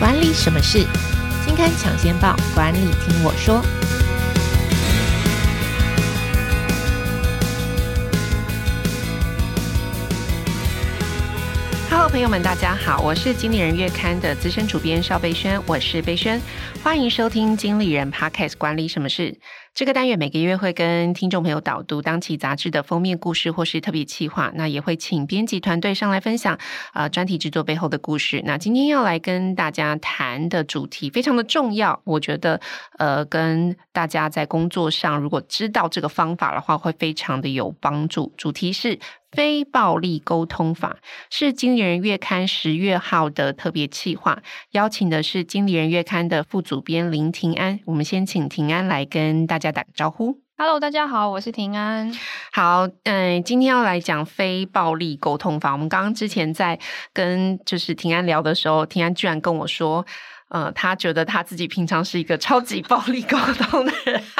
管理什么事？金刊抢先报，管理听我说。朋友们，大家好，我是经理人月刊的资深主编邵贝萱，我是贝萱，欢迎收听经理人 Podcast 管理什么事。这个单元每个月会跟听众朋友导读当期杂志的封面故事或是特别企划，那也会请编辑团队上来分享呃专题制作背后的故事。那今天要来跟大家谈的主题非常的重要，我觉得呃跟大家在工作上如果知道这个方法的话，会非常的有帮助。主题是非暴力沟通法，是经理人月刊十月号的特别企划，邀请的是经理人月刊的副主编林庭安。我们先请庭安来跟大家。打个招呼，Hello，大家好，我是庭安。好，嗯，今天要来讲非暴力沟通法。我们刚刚之前在跟就是庭安聊的时候，庭安居然跟我说，呃，他觉得他自己平常是一个超级暴力沟通的人。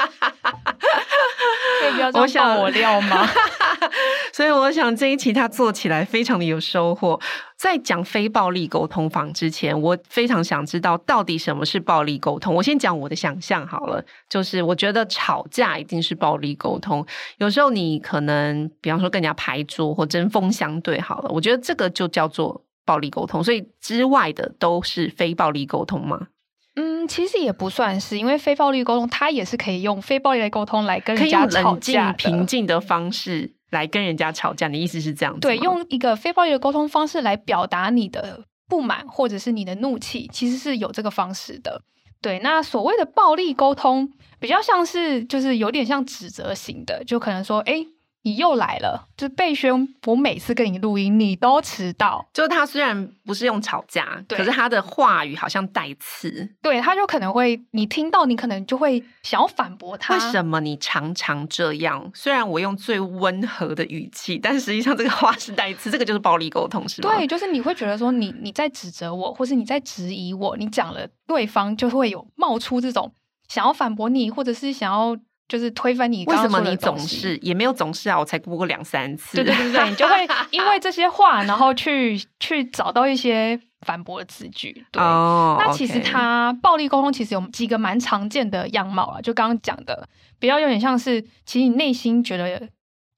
可以不要这样爆我料吗？所以我想这一期他做起来非常的有收获。在讲非暴力沟通法之前，我非常想知道到底什么是暴力沟通。我先讲我的想象好了，就是我觉得吵架一定是暴力沟通。有时候你可能，比方说跟人家拍桌或针锋相对好了，我觉得这个就叫做暴力沟通。所以之外的都是非暴力沟通吗？嗯，其实也不算是，因为非暴力沟通，它也是可以用非暴力的沟通来跟人家吵架，平静的方式来跟人家吵架。你的意思是这样子？对，用一个非暴力的沟通方式来表达你的不满或者是你的怒气，其实是有这个方式的。对，那所谓的暴力沟通，比较像是就是有点像指责型的，就可能说，哎。你又来了，就是贝轩。我每次跟你录音，你都迟到。就是他虽然不是用吵架，可是他的话语好像带刺。对，他就可能会，你听到，你可能就会想要反驳他。为什么你常常这样？虽然我用最温和的语气，但实际上这个话是带刺。这个就是暴力沟通，是吗？对，就是你会觉得说，你你在指责我，或是你在质疑我，你讲了，对方就会有冒出这种想要反驳你，或者是想要。就是推翻你刚刚，为什么你总是也没有总是啊？我才播过两三次。对对对对，你就会 因为这些话，然后去去找到一些反驳的词句。对，oh, 那其实他暴力沟通其实有几个蛮常见的样貌啊，就刚刚讲的，比较有点像是，其实你内心觉得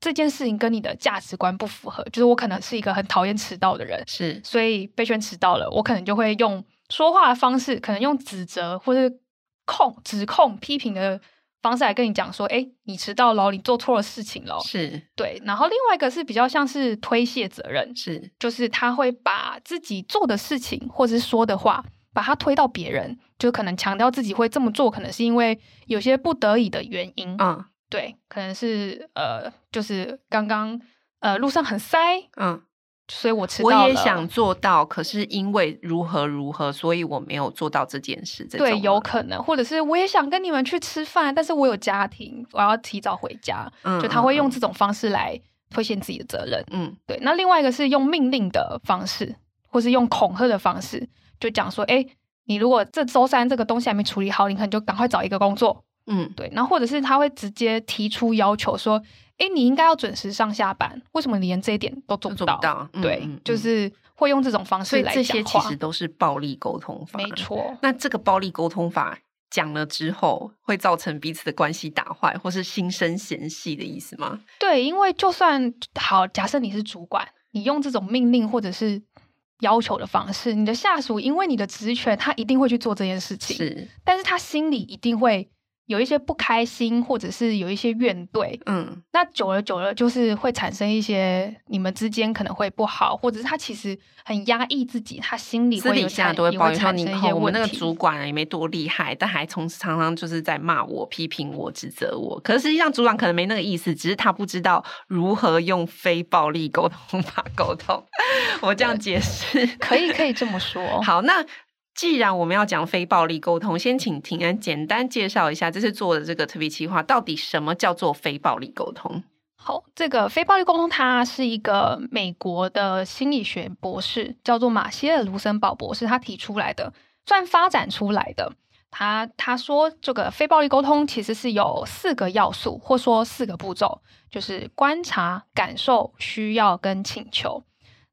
这件事情跟你的价值观不符合，就是我可能是一个很讨厌迟到的人，是，所以被圈迟到了，我可能就会用说话的方式，可能用指责或者控、指控、批评的。方式来跟你讲说，哎，你迟到了，你做错了事情了，是对。然后另外一个是比较像是推卸责任，是，就是他会把自己做的事情或者是说的话，把它推到别人，就可能强调自己会这么做，可能是因为有些不得已的原因，嗯，对，可能是呃，就是刚刚呃路上很塞，嗯。所以我迟到了。我也想做到，可是因为如何如何，所以我没有做到这件事。对，有可能，或者是我也想跟你们去吃饭，但是我有家庭，我要提早回家。嗯，就他会用这种方式来推卸自己的责任。嗯，对。那另外一个是用命令的方式，或是用恐吓的方式，就讲说：哎，你如果这周三这个东西还没处理好，你可能就赶快找一个工作。嗯，对。那或者是他会直接提出要求说。哎，你应该要准时上下班，为什么你连这一点都做不到？不到嗯、对，嗯、就是会用这种方式来讲话。所以这些其实都是暴力沟通法。没错。那这个暴力沟通法讲了之后，会造成彼此的关系打坏，或是心生嫌隙的意思吗？对，因为就算好，假设你是主管，你用这种命令或者是要求的方式，你的下属因为你的职权，他一定会去做这件事情。是，但是他心里一定会。有一些不开心，或者是有一些怨怼，嗯，那久了久了，就是会产生一些你们之间可能会不好，或者是他其实很压抑自己，他心里会私底下都会抱怨说，你看我们那个主管也没多厉害，但还从常常就是在骂我、批评我、指责我。可是实际上主管可能没那个意思，只是他不知道如何用非暴力沟通法沟通。我这样解释，可以可以这么说。好，那。既然我们要讲非暴力沟通，先请庭安简单介绍一下这次做的这个特别企划，到底什么叫做非暴力沟通？好，这个非暴力沟通，它是一个美国的心理学博士，叫做马歇尔·卢森堡博士，他提出来的，算发展出来的。他他说，这个非暴力沟通其实是有四个要素，或说四个步骤，就是观察、感受、需要跟请求。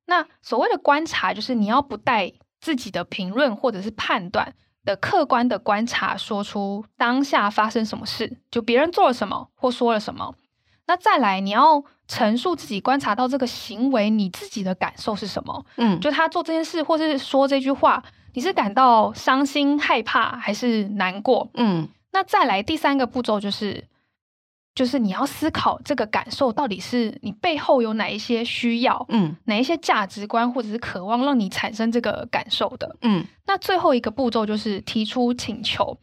那所谓的观察，就是你要不带。自己的评论或者是判断的客观的观察，说出当下发生什么事，就别人做了什么或说了什么。那再来，你要陈述自己观察到这个行为，你自己的感受是什么？嗯，就他做这件事或是说这句话，你是感到伤心、害怕还是难过？嗯，那再来第三个步骤就是。就是你要思考这个感受到底是你背后有哪一些需要，嗯，哪一些价值观或者是渴望让你产生这个感受的，嗯。那最后一个步骤就是提出请求，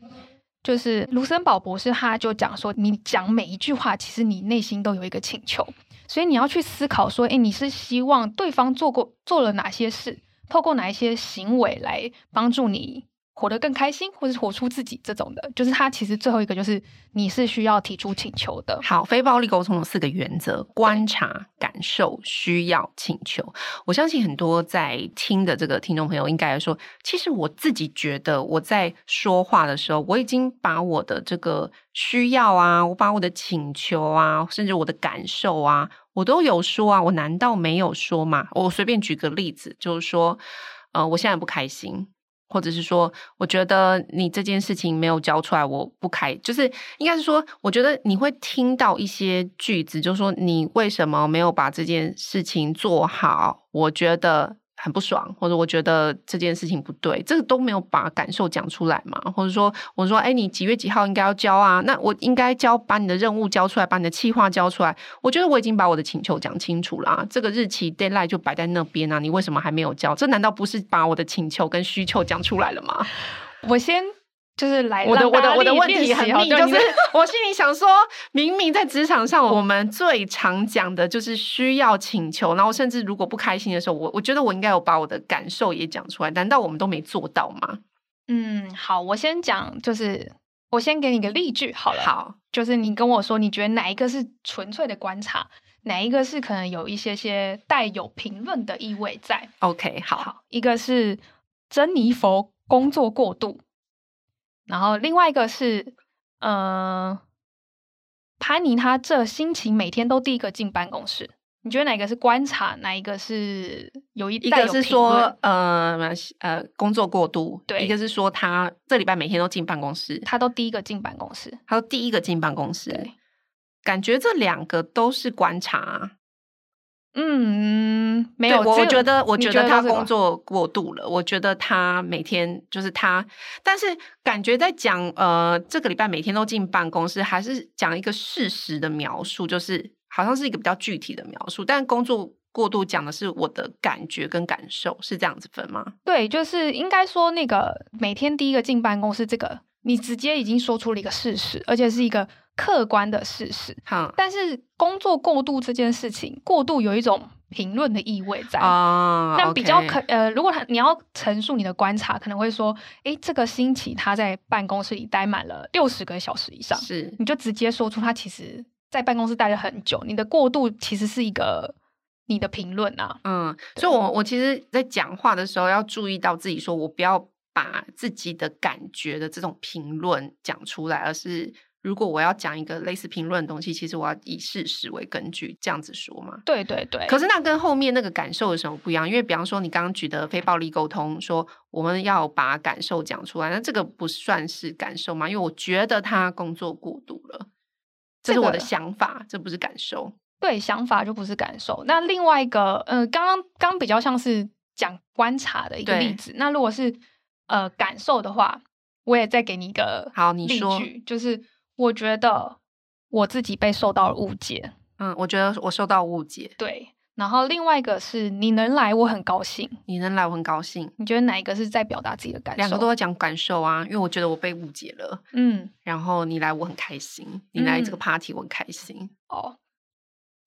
就是卢森堡博士他就讲说，你讲每一句话，其实你内心都有一个请求，所以你要去思考说，诶，你是希望对方做过做了哪些事，透过哪一些行为来帮助你。活得更开心，或者是活出自己这种的，就是他其实最后一个就是你是需要提出请求的。好，非暴力沟通的四个原则：观察、感受、需要、请求。我相信很多在听的这个听众朋友应该来说，其实我自己觉得我在说话的时候，我已经把我的这个需要啊，我把我的请求啊，甚至我的感受啊，我都有说啊。我难道没有说吗？我随便举个例子，就是说，呃，我现在不开心。或者是说，我觉得你这件事情没有交出来，我不开，就是应该是说，我觉得你会听到一些句子，就是说你为什么没有把这件事情做好？我觉得。很不爽，或者我觉得这件事情不对，这个都没有把感受讲出来嘛？或者说，我说，哎，你几月几号应该要交啊？那我应该交，把你的任务交出来，把你的计划交出来。我觉得我已经把我的请求讲清楚了啊，这个日期 deadline 就摆在那边啊，你为什么还没有交？这难道不是把我的请求跟需求讲出来了吗？我先。就是来我的我的我的问题很密，就是 我心里想说，明明在职场上，我们最常讲的就是需要请求，然后甚至如果不开心的时候，我我觉得我应该有把我的感受也讲出来，难道我们都没做到吗？嗯，好，我先讲，就是我先给你个例句好了，好，就是你跟我说，你觉得哪一个是纯粹的观察，哪一个是可能有一些些带有评论的意味在？OK，好，好，一个是珍妮佛工作过度。然后另外一个是，呃，潘妮她这心情每天都第一个进办公室，你觉得哪个是观察，哪一个是有一？一个是说，呃呃，工作过度，对，一个是说他这礼拜每天都进办公室，他都第一个进办公室，他都第一个进办公室，对，感觉这两个都是观察。嗯，没有，我觉得，我觉得他工作过度了。我觉得他每天就是他，但是感觉在讲呃，这个礼拜每天都进办公室，还是讲一个事实的描述，就是好像是一个比较具体的描述。但工作过度讲的是我的感觉跟感受，是这样子分吗？对，就是应该说那个每天第一个进办公室，这个你直接已经说出了一个事实，而且是一个。客观的事实，好，但是工作过度这件事情，过度有一种评论的意味在啊。那比较可呃，如果他你要陈述你的观察，可能会说，诶，这个星期他在办公室里待满了六十个小时以上，是，你就直接说出他其实在办公室待了很久。你的过度其实是一个你的评论啊，嗯，所以我我其实，在讲话的时候要注意到自己，说我不要把自己的感觉的这种评论讲出来，而是。如果我要讲一个类似评论的东西，其实我要以事实为根据，这样子说嘛。对对对。可是那跟后面那个感受有什么不一样？因为比方说你刚刚举的非暴力沟通，说我们要把感受讲出来，那这个不算是感受吗？因为我觉得他工作过度了，这是我的想法，这不是感受。对，想法就不是感受。那另外一个，呃，刚刚刚比较像是讲观察的一个例子。那如果是呃感受的话，我也再给你一个好，你说就是。我觉得我自己被受到了误解。嗯，我觉得我受到误解。对，然后另外一个是你能来，我很高兴。你能来，我很高兴。你觉得哪一个是在表达自己的感受？两个都在讲感受啊，因为我觉得我被误解了。嗯，然后你来，我很开心。你来这个 party，我很开心。嗯、哦，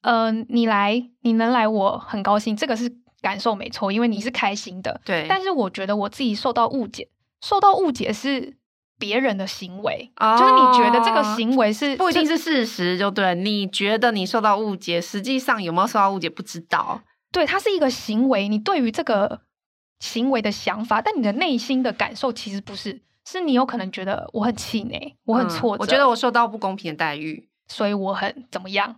呃，你来，你能来，我很高兴。这个是感受没错，因为你是开心的。对，但是我觉得我自己受到误解，受到误解是。别人的行为，oh, 就是你觉得这个行为是不一定是事实，就对。你觉得你受到误解，实际上有没有受到误解不知道。对，它是一个行为，你对于这个行为的想法，但你的内心的感受其实不是，是你有可能觉得我很气馁，我很挫折，嗯，我觉得我受到不公平的待遇，所以我很怎么样？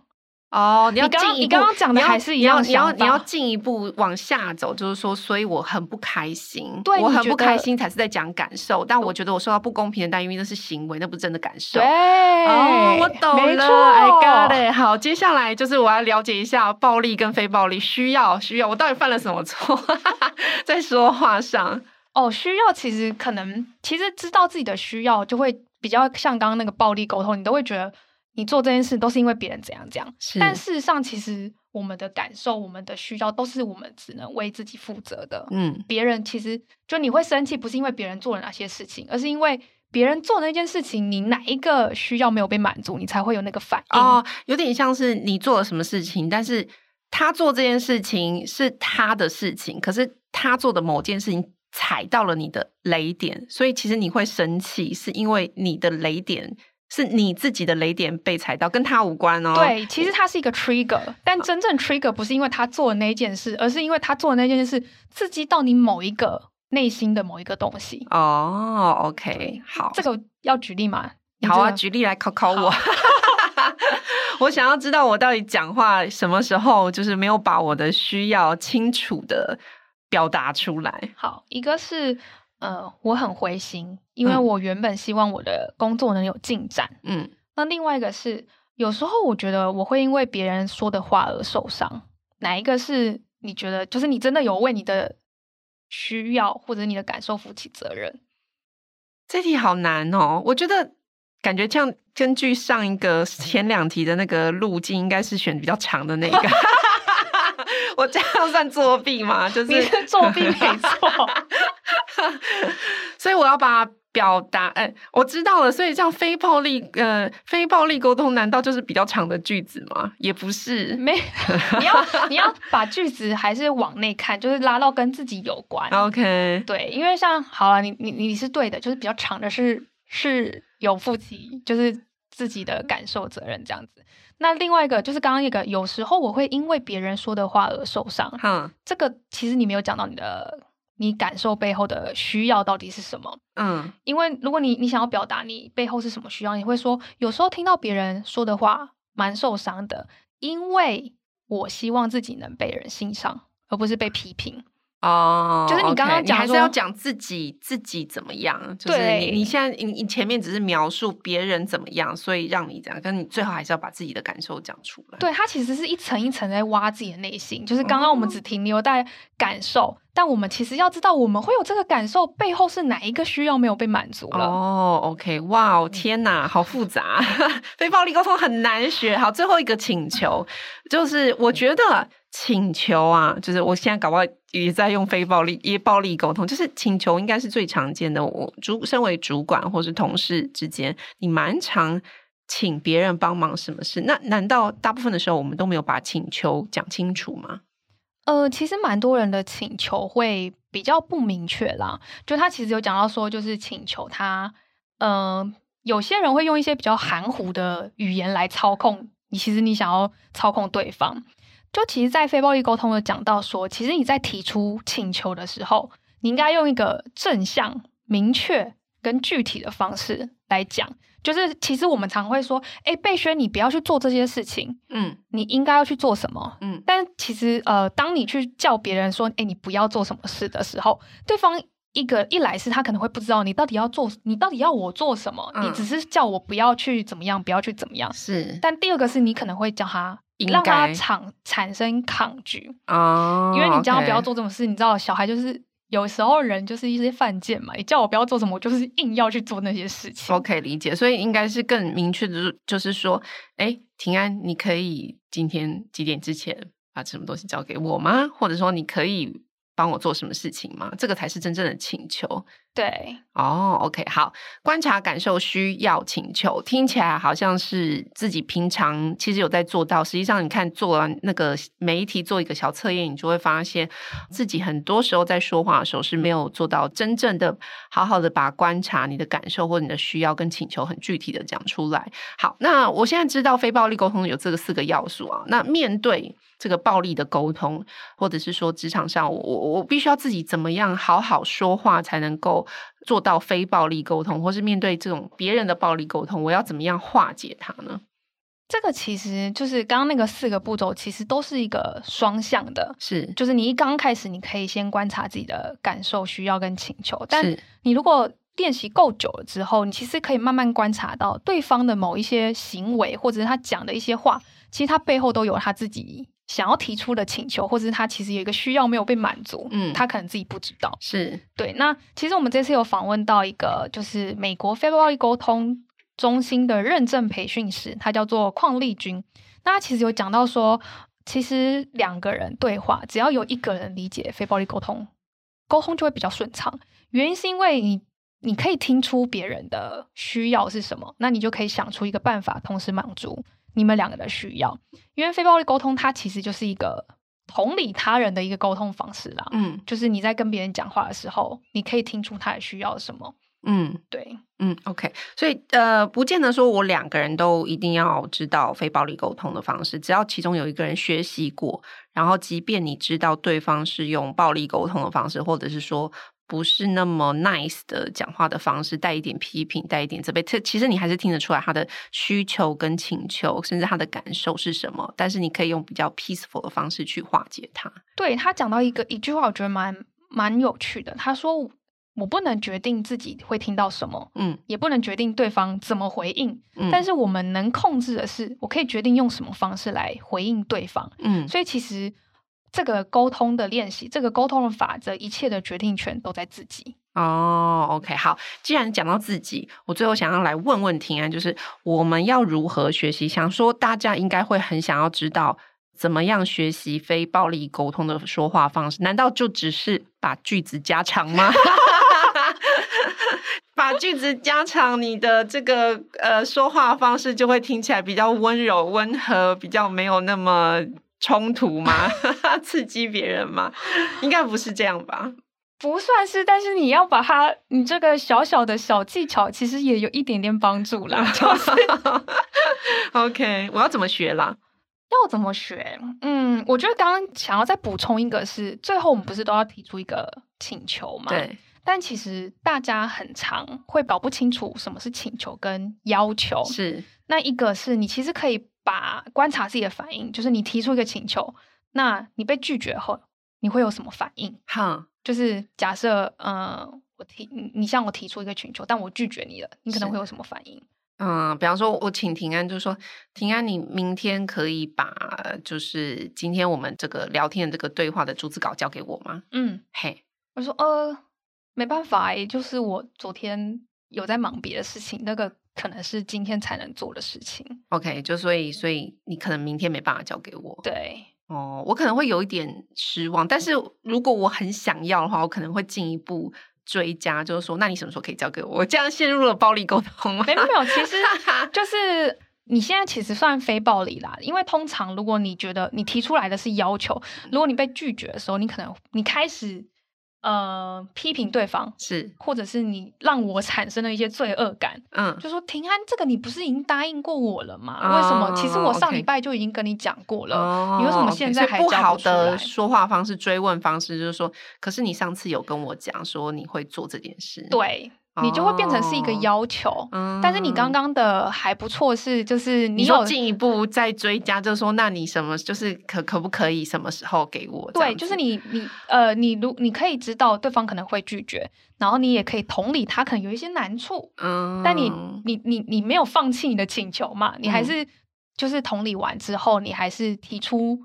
哦，你要进你刚刚讲的还是一样你要你要进一步往下走，就是说，所以我很不开心，对，我很不开心才是在讲感受，但我觉得我受到不公平的待遇，因为那是行为，那不是真的感受。对，哦，我懂了，没错，I got it。好，接下来就是我要了解一下暴力跟非暴力，需要需要，我到底犯了什么错？在说话上，哦，需要其实可能，其实知道自己的需要，就会比较像刚刚那个暴力沟通，你都会觉得。你做这件事都是因为别人怎样怎样，但事实上，其实我们的感受、我们的需要，都是我们只能为自己负责的。嗯，别人其实就你会生气，不是因为别人做了哪些事情，而是因为别人做那件事情，你哪一个需要没有被满足，你才会有那个反应。哦，有点像是你做了什么事情，但是他做这件事情是他的事情，可是他做的某件事情踩到了你的雷点，所以其实你会生气，是因为你的雷点。是你自己的雷点被踩到，跟他无关哦。对，其实他是一个 trigger，但真正 trigger 不是因为他做的那件事，而是因为他做的那件事刺激到你某一个内心的某一个东西。哦，OK，好，这个要举例吗？好啊，举例来考考我。我想要知道我到底讲话什么时候就是没有把我的需要清楚的表达出来。好，一个是。呃，我很灰心，因为我原本希望我的工作能有进展。嗯，那另外一个是，有时候我觉得我会因为别人说的话而受伤。哪一个是你觉得，就是你真的有为你的需要或者你的感受负起责任？这题好难哦，我觉得感觉这样，根据上一个 前两题的那个路径，应该是选比较长的那个。我这样算作弊吗？就是，是作弊没错。所以我要把表达，哎、欸，我知道了。所以这样非暴力，呃，非暴力沟通，难道就是比较长的句子吗？也不是，没，你要你要把句子还是往内看，就是拉到跟自己有关。OK，对，因为像好了，你你你是对的，就是比较长的是是有负起，就是自己的感受责任这样子。那另外一个就是刚刚一个，有时候我会因为别人说的话而受伤。嗯，这个其实你没有讲到你的。你感受背后的需要到底是什么？嗯，因为如果你你想要表达你背后是什么需要，你会说有时候听到别人说的话蛮受伤的，因为我希望自己能被人欣赏，而不是被批评。哦，就是你刚刚讲，你还是要讲自己自己怎么样？就是你你现在你你前面只是描述别人怎么样，所以让你这样，但你最后还是要把自己的感受讲出来。对，它其实是一层一层在挖自己的内心。就是刚刚我们只停留在感受，哦、但我们其实要知道，我们会有这个感受背后是哪一个需要没有被满足了。哦，OK，哇哦，天哪，好复杂，非暴力沟通很难学。好，最后一个请求就是，我觉得。请求啊，就是我现在搞不好也在用非暴力、也暴力沟通，就是请求应该是最常见的。我主身为主管或是同事之间，你蛮常请别人帮忙什么事？那难道大部分的时候我们都没有把请求讲清楚吗？呃，其实蛮多人的请求会比较不明确啦。就他其实有讲到说，就是请求他，呃，有些人会用一些比较含糊的语言来操控你。其实你想要操控对方。就其实，在非暴力沟通有讲到说，其实你在提出请求的时候，你应该用一个正向、明确跟具体的方式来讲。就是其实我们常会说，哎，贝轩，你不要去做这些事情，嗯，你应该要去做什么，嗯。但其实，呃，当你去叫别人说，哎，你不要做什么事的时候，对方一个一来是他可能会不知道你到底要做，你到底要我做什么，嗯，你只是叫我不要去怎么样，不要去怎么样。是。但第二个是你可能会叫他。让他产产生抗拒啊，因为你叫他不要做这种事，你知道，小孩就是有时候人就是一些犯贱嘛。你叫我不要做什么，我就是硬要去做那些事情。我可以理解，所以应该是更明确的，就是说，哎，庭安，你可以今天几点之前把什么东西交给我吗？或者说，你可以。帮我做什么事情吗？这个才是真正的请求。对，哦，OK，好，观察、感受、需要、请求，听起来好像是自己平常其实有在做到。实际上，你看做完那个每一题做一个小测验，你就会发现自己很多时候在说话的时候是没有做到真正的好好的把观察你的感受或你的需要跟请求很具体的讲出来。好，那我现在知道非暴力沟通有这个四个要素啊。那面对这个暴力的沟通，或者是说职场上我我我必须要自己怎么样好好说话才能够。做到非暴力沟通，或是面对这种别人的暴力沟通，我要怎么样化解它呢？这个其实就是刚刚那个四个步骤，其实都是一个双向的，是，就是你一刚开始，你可以先观察自己的感受、需要跟请求，但你如果练习够久了之后，你其实可以慢慢观察到对方的某一些行为，或者是他讲的一些话，其实他背后都有他自己想要提出的请求，或者是他其实有一个需要没有被满足，嗯，他可能自己不知道，是对。那其实我们这次有访问到一个，就是美国非暴力沟通。中心的认证培训师，他叫做邝丽君。那他其实有讲到说，其实两个人对话，只要有一个人理解非暴力沟通，沟通就会比较顺畅。原因是因为你你可以听出别人的需要是什么，那你就可以想出一个办法，同时满足你们两个的需要。因为非暴力沟通，它其实就是一个同理他人的一个沟通方式啦。嗯，就是你在跟别人讲话的时候，你可以听出他的需要什么。嗯，对，嗯，OK，所以呃，不见得说我两个人都一定要知道非暴力沟通的方式，只要其中有一个人学习过，然后即便你知道对方是用暴力沟通的方式，或者是说不是那么 nice 的讲话的方式，带一点批评，带一点责备，这其实你还是听得出来他的需求跟请求，甚至他的感受是什么，但是你可以用比较 peaceful 的方式去化解它。对，他讲到一个一句话，我觉得蛮蛮有趣的，他说。我不能决定自己会听到什么，嗯，也不能决定对方怎么回应，嗯，但是我们能控制的是，我可以决定用什么方式来回应对方，嗯，所以其实这个沟通的练习，这个沟通的法则，一切的决定权都在自己。哦，OK，好，既然讲到自己，我最后想要来问问庭安，就是我们要如何学习？想说大家应该会很想要知道。怎么样学习非暴力沟通的说话方式？难道就只是把句子加长吗？把句子加长，你的这个呃说话方式就会听起来比较温柔、温和，比较没有那么冲突吗？刺激别人吗？应该不是这样吧？不算是，但是你要把它，你这个小小的小技巧，其实也有一点点帮助啦。就是 OK，我要怎么学啦？要怎么学？嗯，我觉得刚刚想要再补充一个是，是最后我们不是都要提出一个请求吗？对。但其实大家很常会搞不清楚什么是请求跟要求。是。那一个是你其实可以把观察自己的反应，就是你提出一个请求，那你被拒绝后，你会有什么反应？哈，就是假设，嗯、呃，我提你向我提出一个请求，但我拒绝你了，你可能会有什么反应？嗯，比方说，我请平安，就是说，平安，你明天可以把就是今天我们这个聊天的这个对话的逐字稿交给我吗？嗯，嘿，我说，呃，没办法，就是我昨天有在忙别的事情，那个可能是今天才能做的事情。OK，就所以，所以你可能明天没办法交给我。对，哦，我可能会有一点失望，但是如果我很想要的话，我可能会进一步。追加就是说，那你什么时候可以交给我？我这样陷入了暴力沟通吗？没有没有，其实 就是你现在其实算非暴力啦。因为通常如果你觉得你提出来的是要求，如果你被拒绝的时候，你可能你开始。呃，批评对方是，或者是你让我产生了一些罪恶感，嗯，就说平安，这个你不是已经答应过我了吗？哦、为什么？其实我上礼拜就已经跟你讲过了，哦、你为什么现在还不，不好的说话方式、追问方式，就是说，可是你上次有跟我讲说你会做这件事，对。你就会变成是一个要求，哦、但是你刚刚的还不错，是就是你有进一步再追加，就是说，那你什么就是可可不可以什么时候给我？对，就是你你呃，你如你可以知道对方可能会拒绝，然后你也可以同理他可能有一些难处，嗯，但你你你你没有放弃你的请求嘛？你还是就是同理完之后，你还是提出。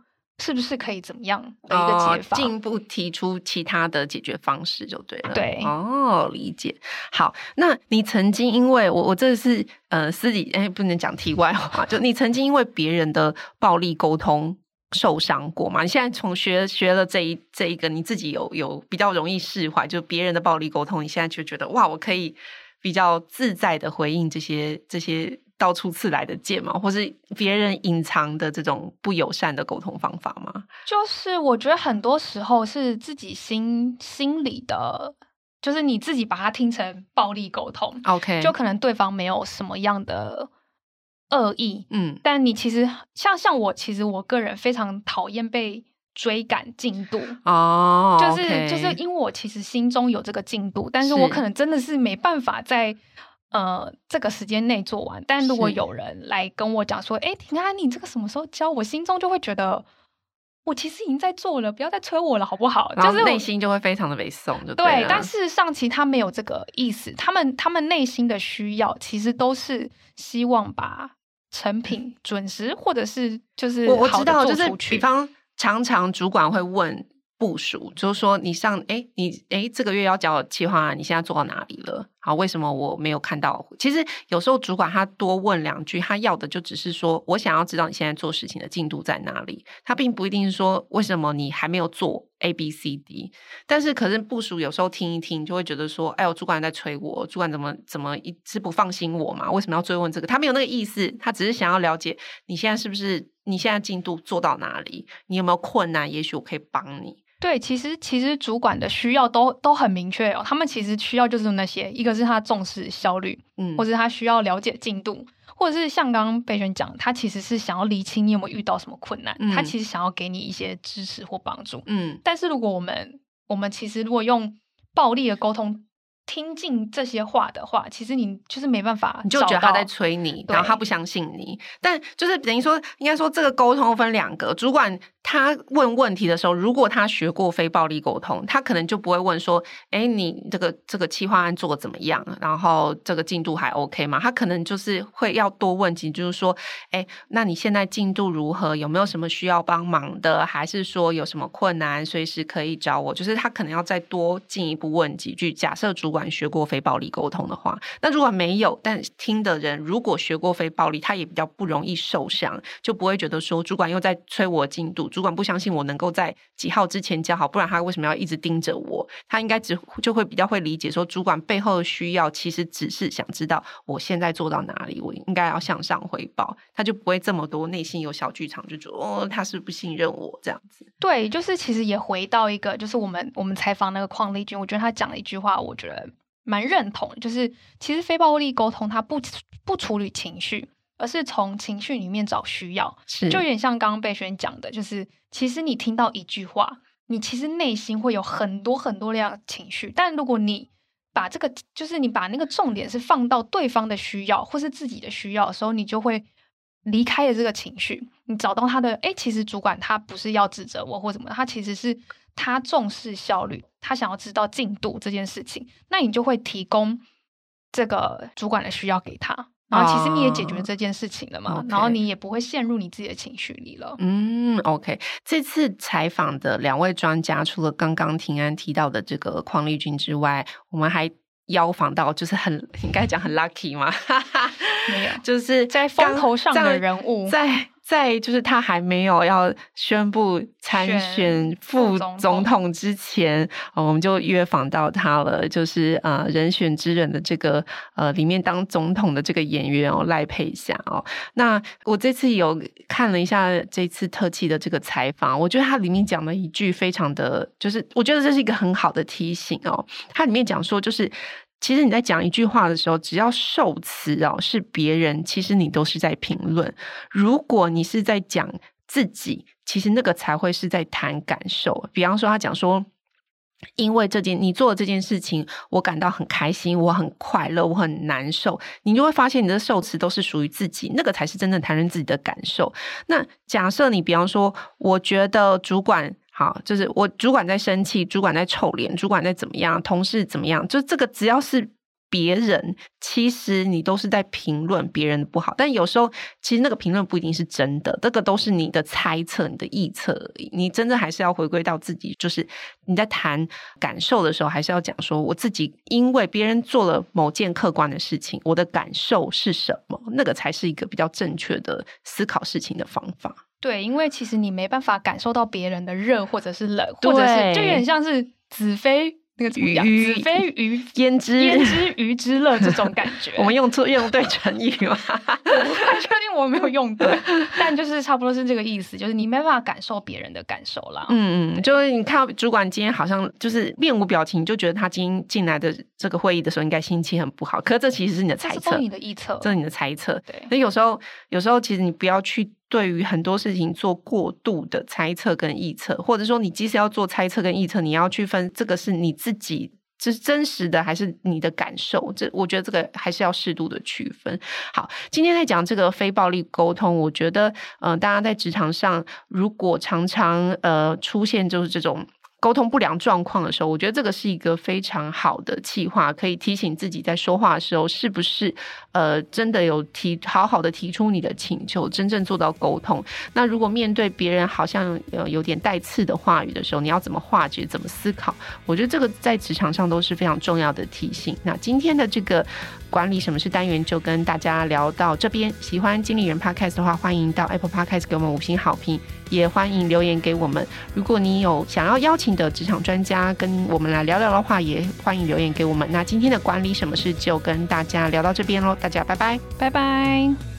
是不是可以怎么样的一个解法？进一步提出其他的解决方式就对了。对，哦，理解。好，那你曾经因为我我这是呃私底哎不能讲题外话，就你曾经因为别人的暴力沟通受伤过吗？你现在从学学了这一这一个，你自己有有比较容易释怀，就别人的暴力沟通，你现在就觉得哇，我可以比较自在的回应这些这些。到处刺来的剑吗？或是别人隐藏的这种不友善的沟通方法吗？就是我觉得很多时候是自己心心里的，就是你自己把它听成暴力沟通。OK，就可能对方没有什么样的恶意，嗯，但你其实像像我，其实我个人非常讨厌被追赶进度哦，就是就是因为我其实心中有这个进度，但是我可能真的是没办法在。呃这个时间内做完。但如果有人来跟我讲说，哎，婷安，你这个什么时候交？我心中就会觉得。我其实已经在做了，不要再催我了，好不好？就是内心就会非常的被送，就对，对。但事实上，其实他没有这个意思。他们他们内心的需要，其实都是希望把成品准时，或者是就是我我知道，就是比方常常主管会问。部署就是说，你上哎，你哎，这个月要交企划，你现在做到哪里了？好，为什么我没有看到？其实有时候主管他多问两句，他要的就只是说我想要知道你现在做事情的进度在哪里。他并不一定是说为什么你还没有做 A B C D。但是可是部署有时候听一听，就会觉得说，哎呦，主管在催我，主管怎么怎么一直不放心我嘛？为什么要追问这个？他没有那个意思，他只是想要了解你现在是不是你现在进度做到哪里？你有没有困难？也许我可以帮你。对，其实其实主管的需要都都很明确哦。他们其实需要就是那些，一个是他重视效率，嗯，或者他需要了解进度，或者是像刚刚蓓宣讲，他其实是想要厘清你有没有遇到什么困难，嗯，他其实想要给你一些支持或帮助，嗯。但是如果我们我们其实如果用暴力的沟通。听进这些话的话，其实你就是没办法，你就觉得他在催你，然后他不相信你。但就是等于说，应该说这个沟通分两个。主管他问问题的时候，如果他学过非暴力沟通，他可能就不会问说：“哎，你这个这个企划案做的怎么样？然后这个进度还 OK 吗？”他可能就是会要多问几句，就是说：“哎，那你现在进度如何？有没有什么需要帮忙的？还是说有什么困难，随时可以找我？”就是他可能要再多进一步问几句。假设主管。管学过非暴力沟通的话，那如果没有，但听的人如果学过非暴力，他也比较不容易受伤，就不会觉得说主管又在催我进度，主管不相信我能够在几号之前交好，不然他为什么要一直盯着我？他应该只就会比较会理解说，主管背后的需要其实只是想知道我现在做到哪里，我应该要向上回报，他就不会这么多内心有小剧场，就觉得哦，他是不信任我这样子。对，就是其实也回到一个，就是我们我们采访那个邝丽君，我觉得他讲了一句话，我觉得。蛮认同，就是其实非暴力沟通，它不不处理情绪，而是从情绪里面找需要，是就有点像刚刚蓓宣讲的，就是其实你听到一句话，你其实内心会有很多很多样情绪，但如果你把这个，就是你把那个重点是放到对方的需要或是自己的需要的时候，你就会离开了这个情绪，你找到他的，哎，其实主管他不是要指责我或什么，他其实是。他重视效率，他想要知道进度这件事情，那你就会提供这个主管的需要给他，然后其实你也解决这件事情了嘛，啊 okay、然后你也不会陷入你自己的情绪里了。嗯，OK。这次采访的两位专家，除了刚刚庭安提到的这个邝丽君之外，我们还邀访到就是很应该讲很 lucky 吗？没有，就是在风头上的人物在。在就是他还没有要宣布参选副总统之前，呃、我们就约访到他了。就是呃，人选之人的这个呃里面当总统的这个演员哦，赖佩霞哦。那我这次有看了一下这次特辑的这个采访，我觉得他里面讲了一句非常的，就是我觉得这是一个很好的提醒哦。他里面讲说就是。其实你在讲一句话的时候，只要受词哦是别人，其实你都是在评论。如果你是在讲自己，其实那个才会是在谈感受。比方说，他讲说，因为这件你做的这件事情，我感到很开心，我很快乐，我很难受，你就会发现你的受词都是属于自己，那个才是真正谈论自己的感受。那假设你比方说，我觉得主管。好，就是我主管在生气，主管在臭脸，主管在怎么样，同事怎么样，就这个只要是别人，其实你都是在评论别人的不好。但有时候，其实那个评论不一定是真的，这个都是你的猜测、你的臆测而已。你真的还是要回归到自己，就是你在谈感受的时候，还是要讲说我自己，因为别人做了某件客观的事情，我的感受是什么，那个才是一个比较正确的思考事情的方法。对，因为其实你没办法感受到别人的热或者是冷，或者是就有点像是子非。那个怎么样？子非鱼焉知焉知鱼之乐这种感觉。我们用错用对成语吗？我没有 用对，但就是差不多是这个意思，就是你没办法感受别人的感受啦。嗯嗯，就是你看到主管今天好像就是面无表情，就觉得他今天进来的这个会议的时候应该心情很不好。可是这其实是你的猜测，这是你的臆测，这是你的猜测。对，所以有时候有时候其实你不要去。对于很多事情做过度的猜测跟臆测，或者说你即使要做猜测跟臆测，你要去分这个是你自己这是真实的还是你的感受？这我觉得这个还是要适度的区分。好，今天在讲这个非暴力沟通，我觉得，嗯、呃，大家在职场上如果常常呃出现就是这种。沟通不良状况的时候，我觉得这个是一个非常好的企划，可以提醒自己在说话的时候是不是呃真的有提好好的提出你的请求，真正做到沟通。那如果面对别人好像呃有点带刺的话语的时候，你要怎么化解，怎么思考？我觉得这个在职场上都是非常重要的提醒。那今天的这个。管理什么是单元，就跟大家聊到这边。喜欢经理人 Podcast 的话，欢迎到 Apple Podcast 给我们五星好评，也欢迎留言给我们。如果你有想要邀请的职场专家跟我们来聊聊的话，也欢迎留言给我们。那今天的管理什么事就跟大家聊到这边喽，大家拜拜，拜拜。